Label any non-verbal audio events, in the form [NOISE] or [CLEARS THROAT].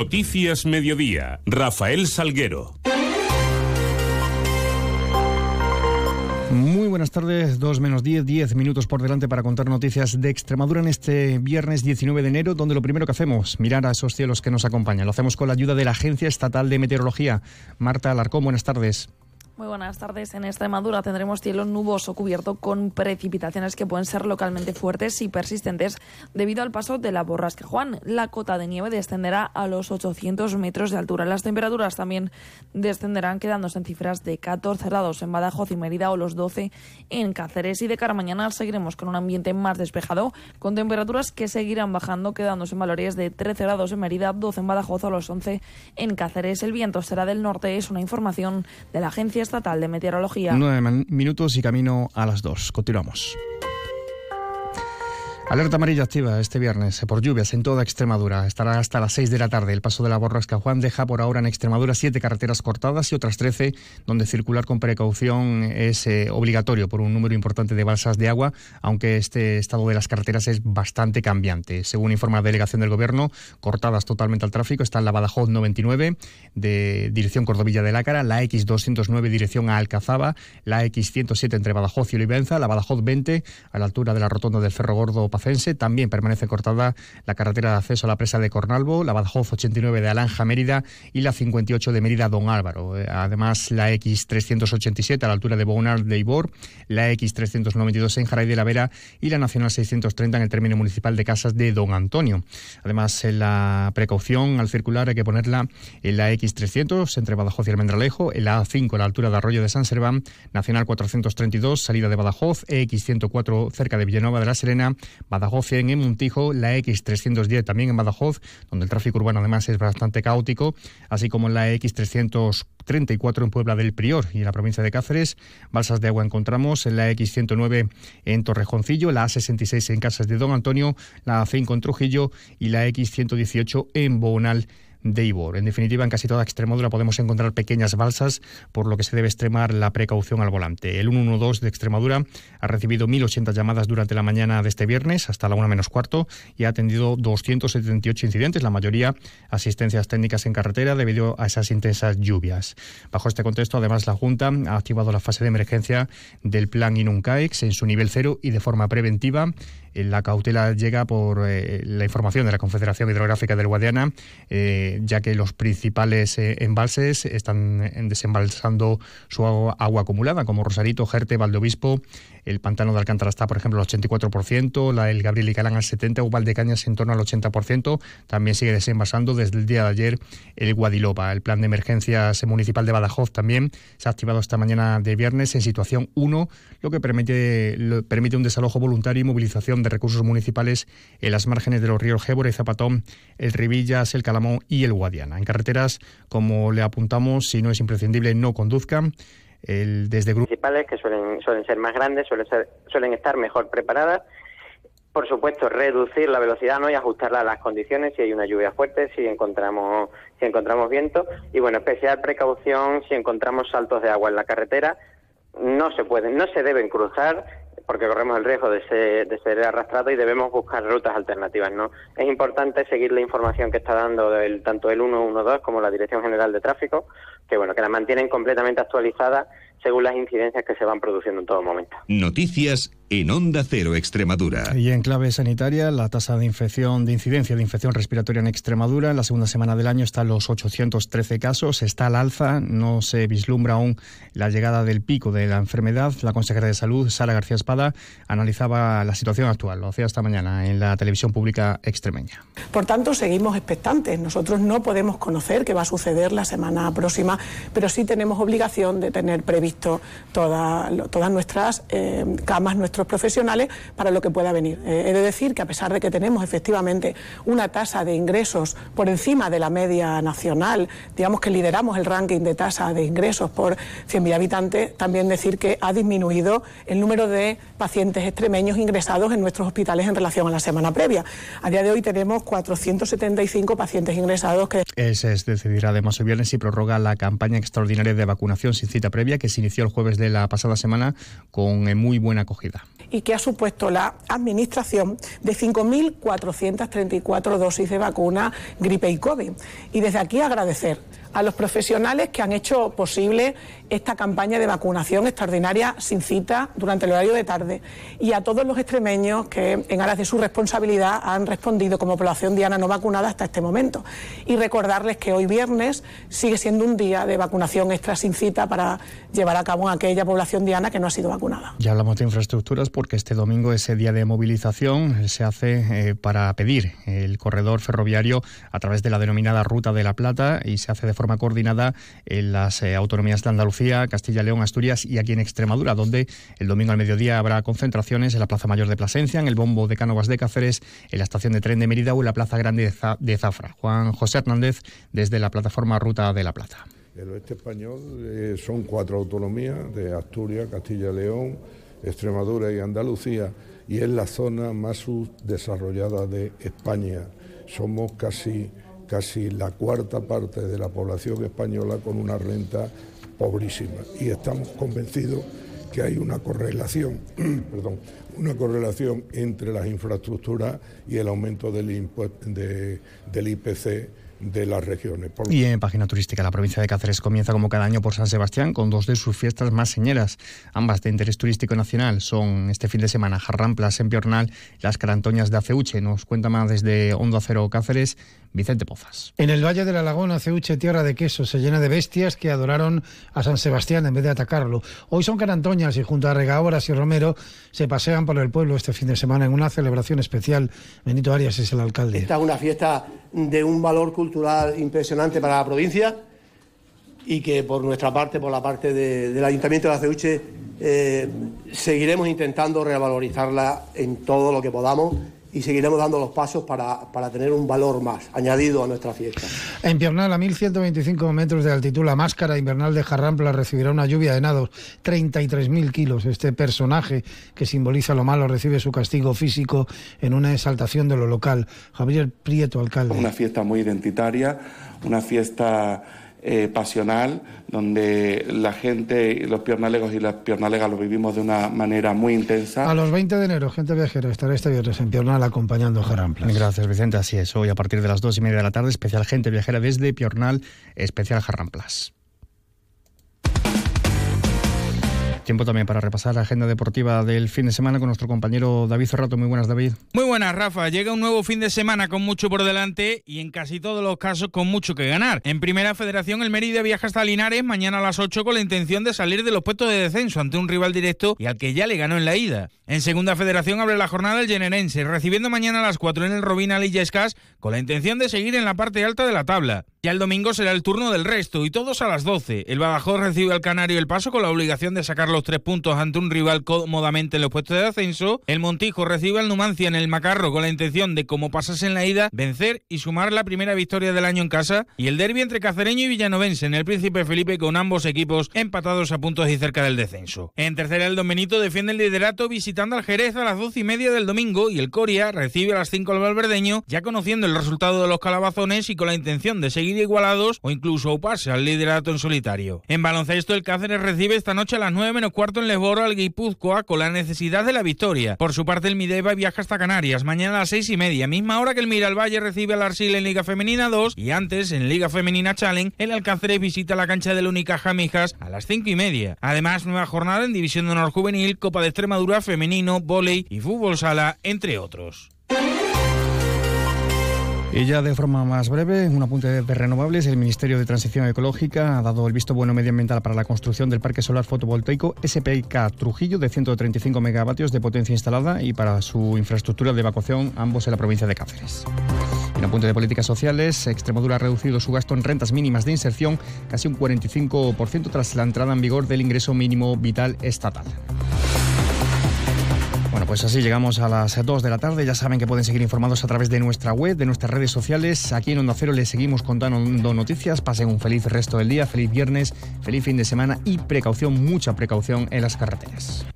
Noticias Mediodía, Rafael Salguero. Muy buenas tardes, 2 menos 10, 10 minutos por delante para contar noticias de Extremadura en este viernes 19 de enero, donde lo primero que hacemos, mirar a esos cielos que nos acompañan. Lo hacemos con la ayuda de la Agencia Estatal de Meteorología. Marta Alarcón, buenas tardes. Muy buenas tardes. En Extremadura tendremos cielo nuboso cubierto con precipitaciones que pueden ser localmente fuertes y persistentes debido al paso de la borrasca Juan. La cota de nieve descenderá a los 800 metros de altura. Las temperaturas también descenderán quedándose en cifras de 14 grados en Badajoz y Mérida o los 12 en Cáceres. Y de cara a mañana seguiremos con un ambiente más despejado con temperaturas que seguirán bajando quedándose en valores de 13 grados en Mérida, 12 en Badajoz o los 11 en Cáceres. El viento será del norte. Es una información de la Agencia Estatal de Meteorología. Nueve minutos y camino a las dos. Continuamos. Alerta amarilla activa este viernes por lluvias en toda Extremadura. Estará hasta las 6 de la tarde. El paso de la borrasca Juan deja por ahora en Extremadura siete carreteras cortadas y otras 13 donde circular con precaución es eh, obligatorio por un número importante de balsas de agua, aunque este estado de las carreteras es bastante cambiante. Según informa la delegación del gobierno, cortadas totalmente al tráfico están la Badajoz 99 de dirección Cordovilla de Lácara, la X209 dirección a Alcazaba, la X107 entre Badajoz y Olivenza, la Badajoz 20 a la altura de la rotonda del Ferro Gordo también permanece cortada la carretera de acceso a la presa de Cornalvo, la Badajoz 89 de Alanja Mérida y la 58 de Mérida Don Álvaro. Eh, además, la X387 a la altura de Bonar de Ibor, la X392 en Jaray de la Vera y la Nacional 630 en el término municipal de Casas de Don Antonio. Además, la precaución al circular hay que ponerla en la X300 entre Badajoz y Almendralejo, en la A5 a la altura de Arroyo de San Serván, Nacional 432 salida de Badajoz, X104 cerca de Villanueva de la Serena, Badajoz 100 en Montijo, la X310 también en Badajoz, donde el tráfico urbano además es bastante caótico, así como la X334 en Puebla del Prior y en la provincia de Cáceres. Balsas de agua encontramos en la X109 en Torrejoncillo, la A66 en Casas de Don Antonio, la A5 en Trujillo y la X118 en Bonal de Ibor. En definitiva, en casi toda Extremadura podemos encontrar pequeñas balsas, por lo que se debe extremar la precaución al volante. El 112 de Extremadura ha recibido 1.080 llamadas durante la mañana de este viernes hasta la 1 menos cuarto y ha atendido 278 incidentes, la mayoría asistencias técnicas en carretera debido a esas intensas lluvias. Bajo este contexto, además, la Junta ha activado la fase de emergencia del plan Inuncaex en su nivel cero y de forma preventiva la cautela llega por eh, la información de la Confederación Hidrográfica del Guadiana, eh, ya que los principales embalses están desembalsando su agua, acumulada, como Rosarito, Jerte, Valdobispo, el pantano de Alcántara está, por ejemplo, al 84%, la, el Gabriel y Calán al 70%, o Valdecañas en torno al 80%. También sigue desembalsando desde el día de ayer el Guadilopa. El plan de emergencias municipal de Badajoz también se ha activado esta mañana de viernes en situación 1, lo que permite, permite un desalojo voluntario y movilización de recursos municipales en las márgenes de los ríos Gébora y Zapatón, el Ribillas, el Calamón y el Guadiana. En carreteras, como le apuntamos, si no es imprescindible, no conduzcan el, desde grupos principales que suelen, suelen ser más grandes, suelen, suelen estar mejor preparadas. Por supuesto, reducir la velocidad ¿no? y ajustarla a las condiciones si hay una lluvia fuerte, si encontramos, si encontramos viento. Y bueno, especial precaución si encontramos saltos de agua en la carretera. No se pueden, no se deben cruzar porque corremos el riesgo de ser, de ser arrastrado y debemos buscar rutas alternativas. ¿no? Es importante seguir la información que está dando el, tanto el 112 como la Dirección General de Tráfico, que bueno, que la mantienen completamente actualizada según las incidencias que se van produciendo en todo momento. Noticias en Onda Cero Extremadura. Y en clave sanitaria, la tasa de infección, de incidencia de infección respiratoria en Extremadura en la segunda semana del año está en los 813 casos, está al alza, no se vislumbra aún la llegada del pico de la enfermedad. La consejera de Salud, Sara García Espada, analizaba la situación actual, lo hacía esta mañana en la televisión pública extremeña. Por tanto, seguimos expectantes. Nosotros no podemos conocer qué va a suceder la semana próxima, pero sí tenemos obligación de tener previsto todas nuestras eh, camas, nuestros profesionales para lo que pueda venir. Eh, he de decir que a pesar de que tenemos efectivamente una tasa de ingresos por encima de la media nacional, digamos que lideramos el ranking de tasa de ingresos por 100.000 habitantes, también decir que ha disminuido el número de pacientes extremeños ingresados en nuestros hospitales en relación a la semana previa. A día de hoy tenemos 475 pacientes ingresados que... Ese es decidir además el viernes si prorroga la campaña extraordinaria de vacunación sin cita previa que sí inició el jueves de la pasada semana con eh, muy buena acogida y que ha supuesto la administración de 5.434 dosis de vacuna gripe y COVID. Y desde aquí agradecer a los profesionales que han hecho posible esta campaña de vacunación extraordinaria sin cita durante el horario de tarde y a todos los extremeños que en aras de su responsabilidad han respondido como población diana no vacunada hasta este momento. Y recordarles que hoy viernes sigue siendo un día de vacunación extra sin cita para llevar a cabo aquella población diana que no ha sido vacunada. Ya hablamos de infraestructuras porque este domingo ese día de movilización se hace eh, para pedir el corredor ferroviario a través de la denominada Ruta de la Plata y se hace de forma coordinada en las eh, autonomías de Andalucía, Castilla, León, Asturias y aquí en Extremadura, donde el domingo al mediodía habrá concentraciones en la Plaza Mayor de Plasencia, en el Bombo de Cánovas de Cáceres, en la estación de tren de Mérida o en la Plaza Grande de Zafra. Juan José Hernández desde la plataforma Ruta de la Plata. El oeste español eh, son cuatro autonomías de Asturias, Castilla, León, Extremadura y Andalucía y es la zona más subdesarrollada de España. Somos casi casi la cuarta parte de la población española con una renta pobrísima. Y estamos convencidos que hay una correlación, [CLEARS THROAT] perdón, una correlación entre las infraestructuras y el aumento del, del IPC de las regiones. Y en página turística, la provincia de Cáceres comienza como cada año por San Sebastián con dos de sus fiestas más señeras, ambas de interés turístico nacional. Son este fin de semana Jarramplas en Piornal, las Carantoñas de Aceuche. Nos cuenta más desde Hondo Acero Cáceres, Vicente Pozas. En el Valle de la Laguna, Aceuche, tierra de queso, se llena de bestias que adoraron a San Sebastián en vez de atacarlo. Hoy son Carantoñas y junto a Regaoras y Romero se pasean por el pueblo este fin de semana en una celebración especial. Benito Arias es el alcalde. Esta es una fiesta de un valor cultural impresionante para la provincia y que por nuestra parte, por la parte del Ayuntamiento de Aceuche, eh, seguiremos intentando revalorizarla en todo lo que podamos y seguiremos dando los pasos para, tener un valor más añadido a nuestra fiesta. En Piernal, a 1.125 metros de altitud, la máscara invernal de Jarrampla recibirá una lluvia de nados, 33.000 kilos. Este personaje que simboliza lo malo recibe su castigo físico en una exaltación de lo local. Javier Prieto, alcalde. Una fiesta muy identitaria, una fiesta eh, pasional, donde la gente, los pionalegos y las pionalegas lo vivimos de una manera muy intensa. A los 20 de enero, gente viajera estará este viernes en Piornal acompañando a Jarramplas. Gracias, Vicente. Así es. Hoy a partir de las dos y media de la tarde, especial gente viajera desde Piornal, especial Jarramplas. Tiempo también para repasar la agenda deportiva del fin de semana con nuestro compañero David Cerrato. Muy buenas, David. Muy buenas, Rafa. Llega un nuevo fin de semana con mucho por delante y en casi todos los casos con mucho que ganar. En Primera Federación, el Mérida viaja hasta Linares mañana a las 8 con la intención de salir de los puestos de descenso ante un rival directo y al que ya le ganó en la ida. En Segunda Federación abre la jornada el Generense, recibiendo mañana a las 4 en el Robina Lillescas con la intención de seguir en la parte alta de la tabla. Ya el domingo será el turno del resto y todos a las 12. El Badajoz recibe al Canario el paso con la obligación de sacar los tres puntos ante un rival cómodamente en los puestos de ascenso. El Montijo recibe al Numancia en el Macarro con la intención de, como pasase en la ida, vencer y sumar la primera victoria del año en casa. Y el derby entre Cacereño y Villanovense en el Príncipe Felipe con ambos equipos empatados a puntos y cerca del descenso. En tercera, el Don Benito defiende el liderato visitando al Jerez a las 12 y media del domingo y el Coria recibe a las 5 al Valverdeño, ya conociendo el resultado de los calabazones y con la intención de seguir igualados o incluso oparse al liderato en solitario. En baloncesto, el Cáceres recibe esta noche a las 9 menos cuarto en Lesboro al Guipúzcoa con la necesidad de la victoria. Por su parte, el Mideva viaja hasta Canarias mañana a las 6 y media, misma hora que el Miralvalle recibe al Arsil en Liga Femenina 2 y antes en Liga Femenina Challenge, el Alcáceres visita la cancha del Unicaja Mijas a las 5 y media. Además, nueva jornada en División de Honor Juvenil, Copa de Extremadura Femenino, Voley y Fútbol Sala, entre otros. Y ya de forma más breve, un apunte de renovables. El Ministerio de Transición Ecológica ha dado el visto bueno medioambiental para la construcción del parque solar fotovoltaico SPIK Trujillo de 135 megavatios de potencia instalada y para su infraestructura de evacuación, ambos en la provincia de Cáceres. En apunte de políticas sociales, Extremadura ha reducido su gasto en rentas mínimas de inserción casi un 45% tras la entrada en vigor del ingreso mínimo vital estatal. Pues así llegamos a las 2 de la tarde. Ya saben que pueden seguir informados a través de nuestra web, de nuestras redes sociales. Aquí en Onda Cero les seguimos contando noticias. Pasen un feliz resto del día, feliz viernes, feliz fin de semana y precaución, mucha precaución en las carreteras.